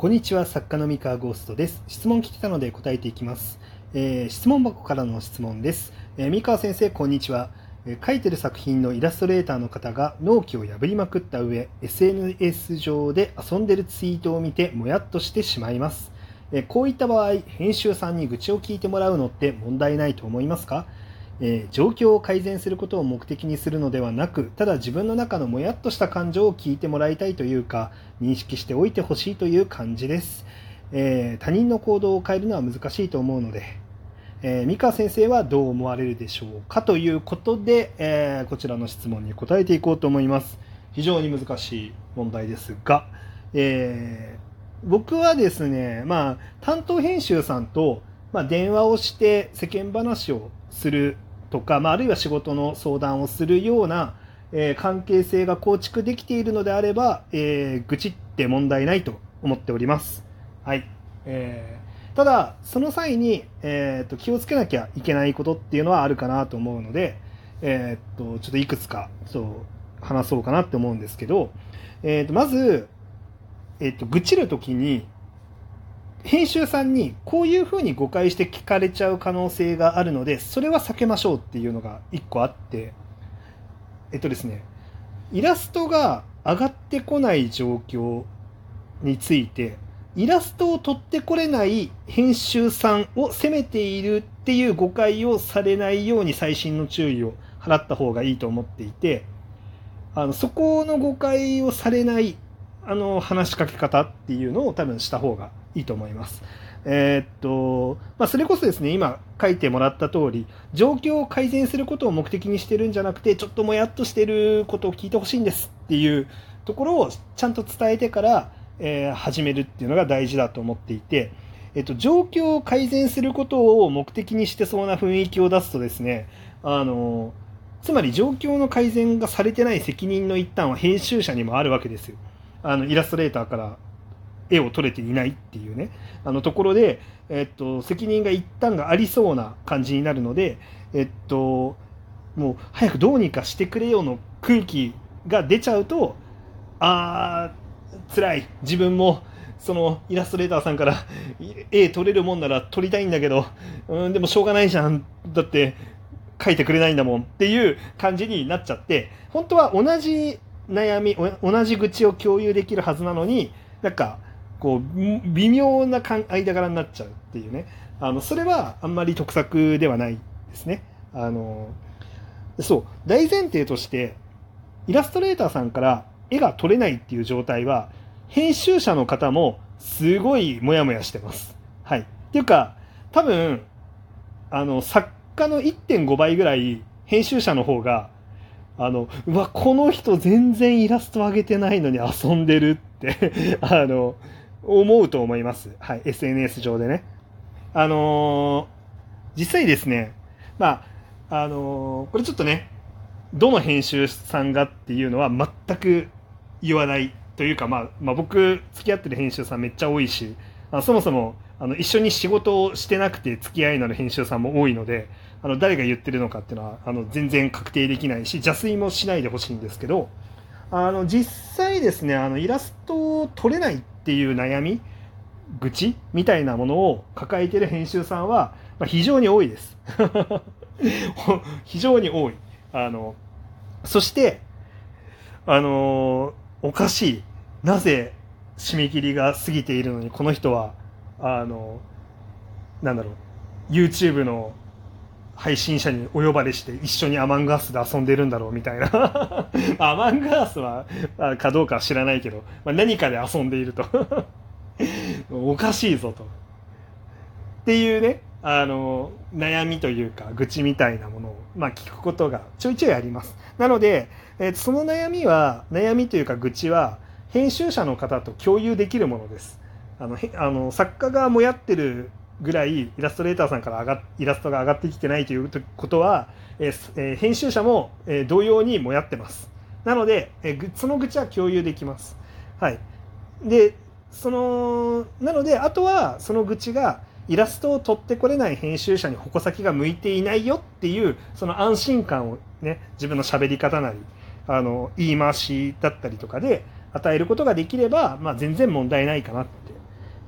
こんにちは、作家の三河ゴーストです。質問来てたので答えていきます。えー質問箱からの質問です。えー三河先生、こんにちは。え書いてる作品のイラストレーターの方が納期を破りまくった上、SNS 上で遊んでるツイートを見てもやっとしてしまいます。えこういった場合、編集さんに愚痴を聞いてもらうのって問題ないと思いますか？えー状況を改善することを目的にするのではなくただ自分の中のもやっとした感情を聞いてもらいたいというか認識しておいてほしいという感じです、えー他人の行動を変えるのは難しいと思うので、えー三川先生はどう思われるでしょうかということで、えこちらの質問に答えていこうと思います。非常に難しい問題ですが、えー僕はですね、まあ、担当編集さんと、まあ、電話をして世間話をするとか、まあ、あるいは仕事の相談をするような、えー関係性が構築できているのであれば、えー愚痴って問題ないと思っております。はい。えーただ、その際に、えーと気をつけなきゃいけないことっていうのはあるかなと思うので、えーとちょっといくつかちょっと話そうかなって思うんですけど、えーとまず、えっと、愚痴るときに、編集さんにこういうふうに誤解して聞かれちゃう可能性があるので、それは避けましょうっていうのが一個あって、えっとですね、イラストが上がってこない状況について、イラストを取ってこれない編集さんを責めているっていう誤解をされないように細心の注意を払った方がいいと思っていて、あのそこの誤解をされないあの話しかけ方っていうのを多分した方がいいと思います。えーっと、まあ、それこそですね、今書いてもらった通り、状況を改善することを目的にしてるんじゃなくて、ちょっともやっとしてることを聞いてほしいんですっていうところをちゃんと伝えてから、えー始めるっていうのが大事だと思っていて、えっと、状況を改善することを目的にしてそうな雰囲気を出すとですね、あの、つまり状況の改善がされてない責任の一端は編集者にもあるわけですよ。あのイラストレーターから絵を撮れていないっていうね。あのところで、えっと、責任が一旦がありそうな感じになるので、えっと、もう早くどうにかしてくれよの空気が出ちゃうとあー辛い。自分もそのイラストレーターさんから絵撮れるもんなら撮りたいんだけどうんでもしょうがないじゃん。だって書いてくれないんだもんっていう感じになっちゃって本当は同じ悩み同じ愚痴を共有できるはずなのになんかこう微妙な間柄になっちゃうっていうね。あのそれはあんまり得策ではないですね。あのそう。大前提としてイラストレーターさんから絵が撮れないっていう状態は編集者の方もすごいモヤモヤしてます。はい。っていうか多分あの作家の1.5倍ぐらい編集者の方があのうわこの人全然イラスト上げてないのに遊んでるって。あの思うと思います、はい、SNS 上でね。あのー実際ですねまああのーこれちょっとねどの編集さんがっていうのは全く言わないというか、まあ、まあ僕付き合ってる編集さんめっちゃ多いしあそもそもあの一緒に仕事をしてなくて付き合いのある編集さんも多いのであの誰が言ってるのかっていうのはあの全然確定できないし邪推もしないでほしいんですけどあの実際ですねあのイラストを撮れないっていう悩み愚痴みたいなものを抱えてる編集さんは、まあ、非常に多いです。非常に多い。あのそしてあのおかしいなぜ締め切りが過ぎているのにこの人はあのなんだろう YouTube の配信者にお呼ばれして一緒にアマンガースで遊んでるんだろうみたいな。アマンガースはあかどうかは知らないけど、まあ、何かで遊んでいると。おかしいぞと。っていうねあの悩みというか愚痴みたいなものを、まあ、聞くことがちょいちょいあります。なので、えーその悩みは悩みというか愚痴は編集者の方と共有できるものです。あのへあの作家がもやってるぐらいイラストレーターさんから上がイラストが上がってきてないということは、えー編集者も、えー同様にもやってます。なので、えーその愚痴は共有できます。はい。でそのなのであとはその愚痴がイラストを取ってこれない編集者に矛先が向いていないよっていうその安心感をね自分の喋り方なりあの言い回しだったりとかで与えることができれば、まあ、全然問題ないかなっ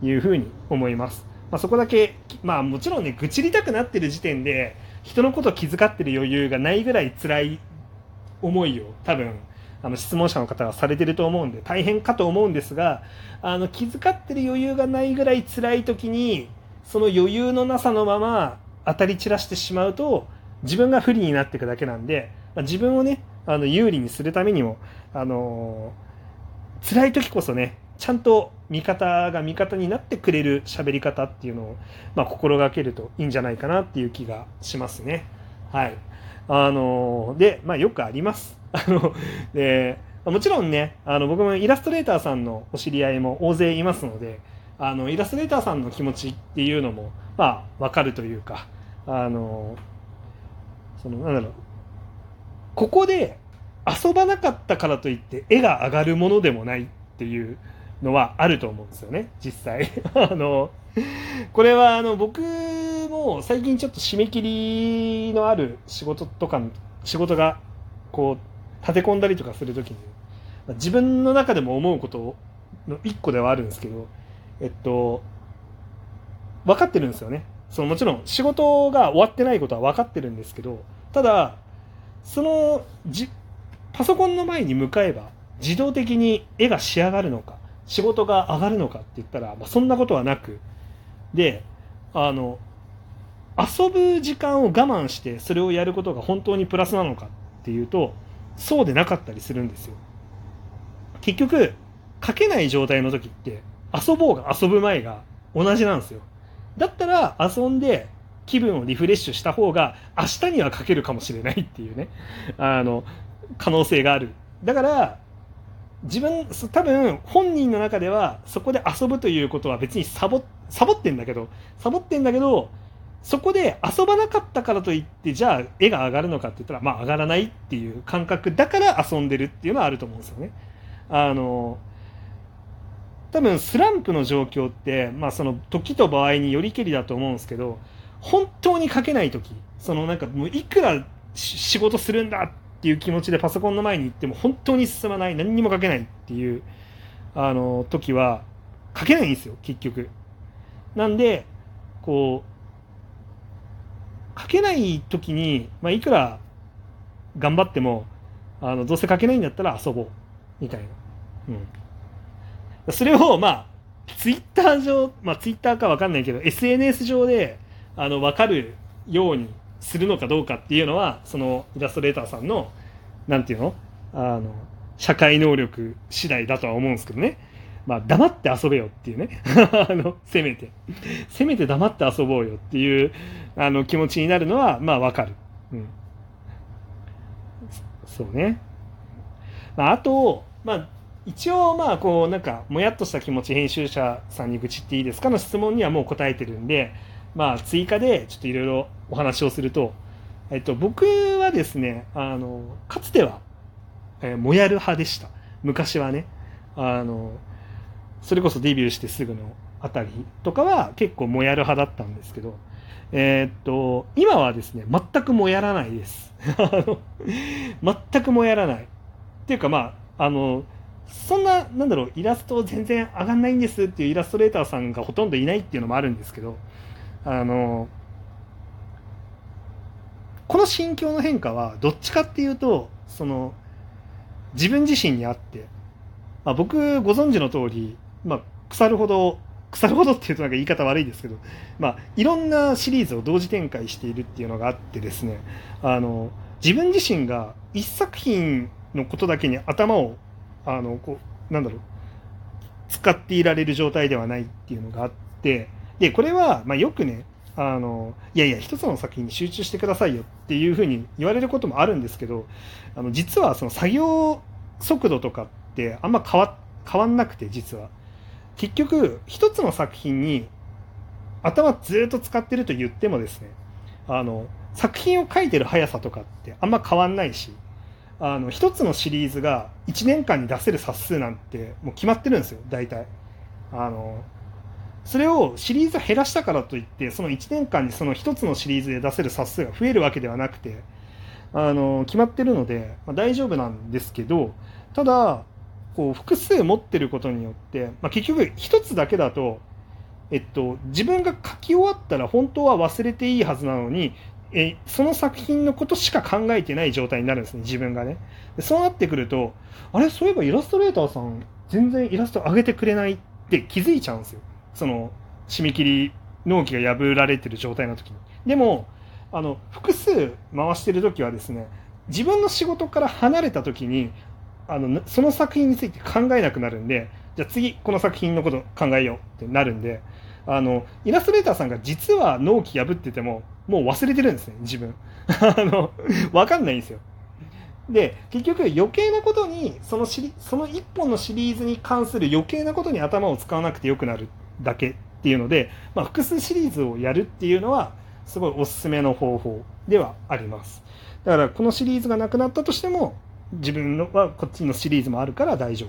ていうふうに思います。まあ、そこだけ、まあもちろんね、愚痴りたくなってる時点で、人のことを気遣ってる余裕がないぐらい辛い思いを多分、あの質問者の方はされてると思うんで大変かと思うんですがあの気遣ってる余裕がないぐらい辛い時にその余裕のなさのまま当たり散らしてしまうと自分が不利になっていくだけなんで、まあ、自分をねあの有利にするためにも、あのー、辛い時こそねちゃんと味方が味方になってくれる喋り方っていうのを、まあ、心がけるといいんじゃないかなっていう気がしますね。はい。あのー、で、まあ、よくあります。あの、で、もちろんね、あの僕もイラストレーターさんのお知り合いも大勢いますので、あのイラストレーターさんの気持ちっていうのも、まあ、わかるというか、あの、その、なんだろう、ここで遊ばなかったからといって絵が上がるものでもないっていうのはあると思うんですよね実際。あのこれはあの僕も最近ちょっと締め切りのある仕事とか仕事がこう立て込んだりとかする時に自分の中でも思うことの一個ではあるんですけどえっと分かってるんですよね。そのもちろん仕事が終わってないことは分かってるんですけどただそのじパソコンの前に向かえば自動的に絵が仕上がるのか仕事が上がるのかって言ったら、まあ、そんなことはなくであの遊ぶ時間を我慢してそれをやることが本当にプラスなのかっていうとそうでなかったりするんですよ。結局書けない状態の時って遊ぼうが遊ぶ前が同じなんですよ。だったら遊んで気分をリフレッシュした方が明日には書けるかもしれないっていうねあの可能性がある。だから自分多分本人の中ではそこで遊ぶということは別にサボサボってんだけどサボってんだけどそこで遊ばなかったからといってじゃあ絵が上がるのかって言ったらまあ上がらないっていう感覚だから遊んでるっていうのはあると思うんですよね。あの多分スランプの状況って、まあ、その時と場合によりけりだと思うんですけど本当に書けない時そのなんかもういくら仕事するんだっっていう気持ちでパソコンの前に行っても本当に進まない何にも書けないっていうあの時は書けないんですよ結局。なんでこう書けない時に、まあ、いくら頑張ってもあのどうせ書けないんだったら遊ぼうみたいな。うん、それをまあツイッター上、まあ、ツイッターか分かんないけど SNS 上であの分かるようにするのかどうかっていうのはそのイラストレーターさんのなんていうの？あの社会能力次第だとは思うんですけどね。まあ黙って遊べよっていうね。あのせめて。せめて黙って遊ぼうよっていうあの気持ちになるのはまあわかる、うん、そうね、まあ、あとまあ一応まあこうなんかもやっとした気持ち編集者さんに愚痴っていいですかの質問にはもう答えてるんでまあ追加でちょっといろいろお話をすると、えっと、僕はですねあのかつては、えー、もやる派でした。昔はね。あのそれこそデビューしてすぐのあたりとかは結構もやる派だったんですけどえー、っと今はですね全くもやらないです。全くもやらない。っていうかまああのそんな、なんだろう、イラスト全然上がんないんですっていうイラストレーターさんがほとんどいないっていうのもあるんですけど、あの、この心境の変化はどっちかっていうと、その、自分自身にあって、まあ、僕ご存知の通り、まあ、腐るほど、腐るほどっていうとなんか言い方悪いですけど、まあ、いろんなシリーズを同時展開しているっていうのがあってですね、あの、自分自身が一作品のことだけに頭を、あの、こう、なんだろう、使っていられる状態ではないっていうのがあって、で、これは、まあ、よくね、あの、いやいや、一つの作品に集中してくださいよっていうふうに言われることもあるんですけど、あの、実はその作業速度とかってあんま変わ、変わんなくて、実は。結局、一つの作品に頭ずっと使ってると言ってもですね、あの、作品を書いてる速さとかってあんま変わんないし、あの、一つのシリーズが1年間に出せる冊数なんてもう決まってるんですよ、大体。あの、それをシリーズ減らしたからといってその1年間にその1つのシリーズで出せる冊数が増えるわけではなくてあの決まってるので、まあ、大丈夫なんですけどただこう複数持ってることによって、まあ、結局1つだけだとえっと、自分が書き終わったら本当は忘れていいはずなのにえその作品のことしか考えてない状態になるんですね自分がね。でそうなってくるとあれ？そういえばイラストレーターさん全然イラスト上げてくれないって気づいちゃうんですよ。その締め切り納期が破られてる状態の時に。でもあの複数回してる時はですね自分の仕事から離れた時にあのその作品について考えなくなるんでじゃあ次この作品のこと考えようってなるんであのイラストレーターさんが実は納期破っててももう忘れてるんですね自分。あの分かんないんですよ。で結局余計なことにそのシその1本のシリーズに関する余計なことに頭を使わなくてよくなる。だけっていうので、まあ、複数シリーズをやるっていうのはすごいおすすめの方法ではあります。だからこのシリーズがなくなったとしても自分のはこっちのシリーズもあるから大丈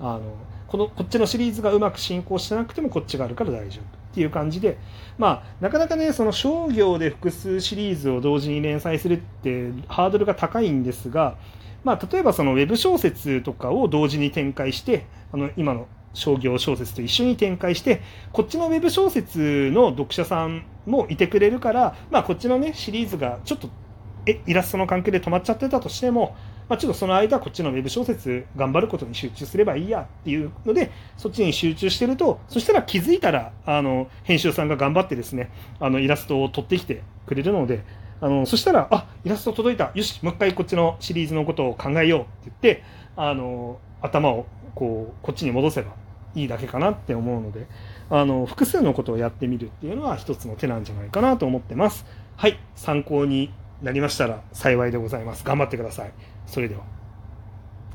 夫。あのこのこっちのシリーズがうまく進行してなくてもこっちがあるから大丈夫っていう感じで、まあ、なかなかねその商業で複数シリーズを同時に連載するってハードルが高いんですが、まあ、例えばそのウェブ小説とかを同時に展開してあの今の商業小説と一緒に展開してこっちのウェブ小説の読者さんもいてくれるから、まあ、こっちのねシリーズがちょっとえイラストの関係で止まっちゃってたとしてもまあ、ちょっとその間こっちのウェブ小説頑張ることに集中すればいいやっていうのでそっちに集中してるとそしたら気づいたらあの編集さんが頑張ってですねあのイラストを撮ってきてくれるのであのそしたらあイラスト届いた。よしもう一回こっちのシリーズのことを考えようって言ってあの頭をこうこっちに戻せばいいだけかなって思うのであの複数のことをやってみるっていうのは一つの手なんじゃないかなと思ってます。はい参考になりましたら幸いでございます。頑張ってください。それでは。